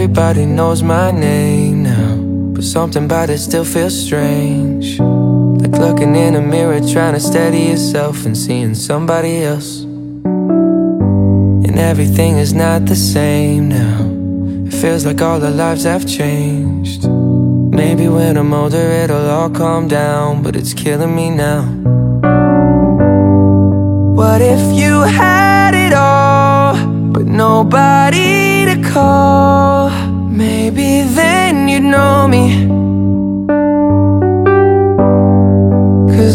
Everybody knows my name now But something about it still feels strange. Like looking in a mirror trying to steady yourself And seeing somebody else. And everything is not the same now. It feels like all our lives have changed. Maybe when I'm older it'll all calm down But it's killing me now. What if you had it all But nobody to call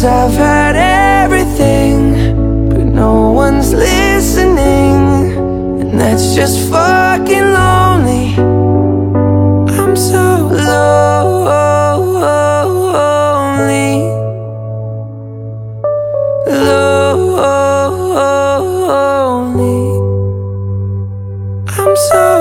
Cause I've had everything But no one's listening. And that's just fucking lonely. I'm so lonely. Lonely. I'm so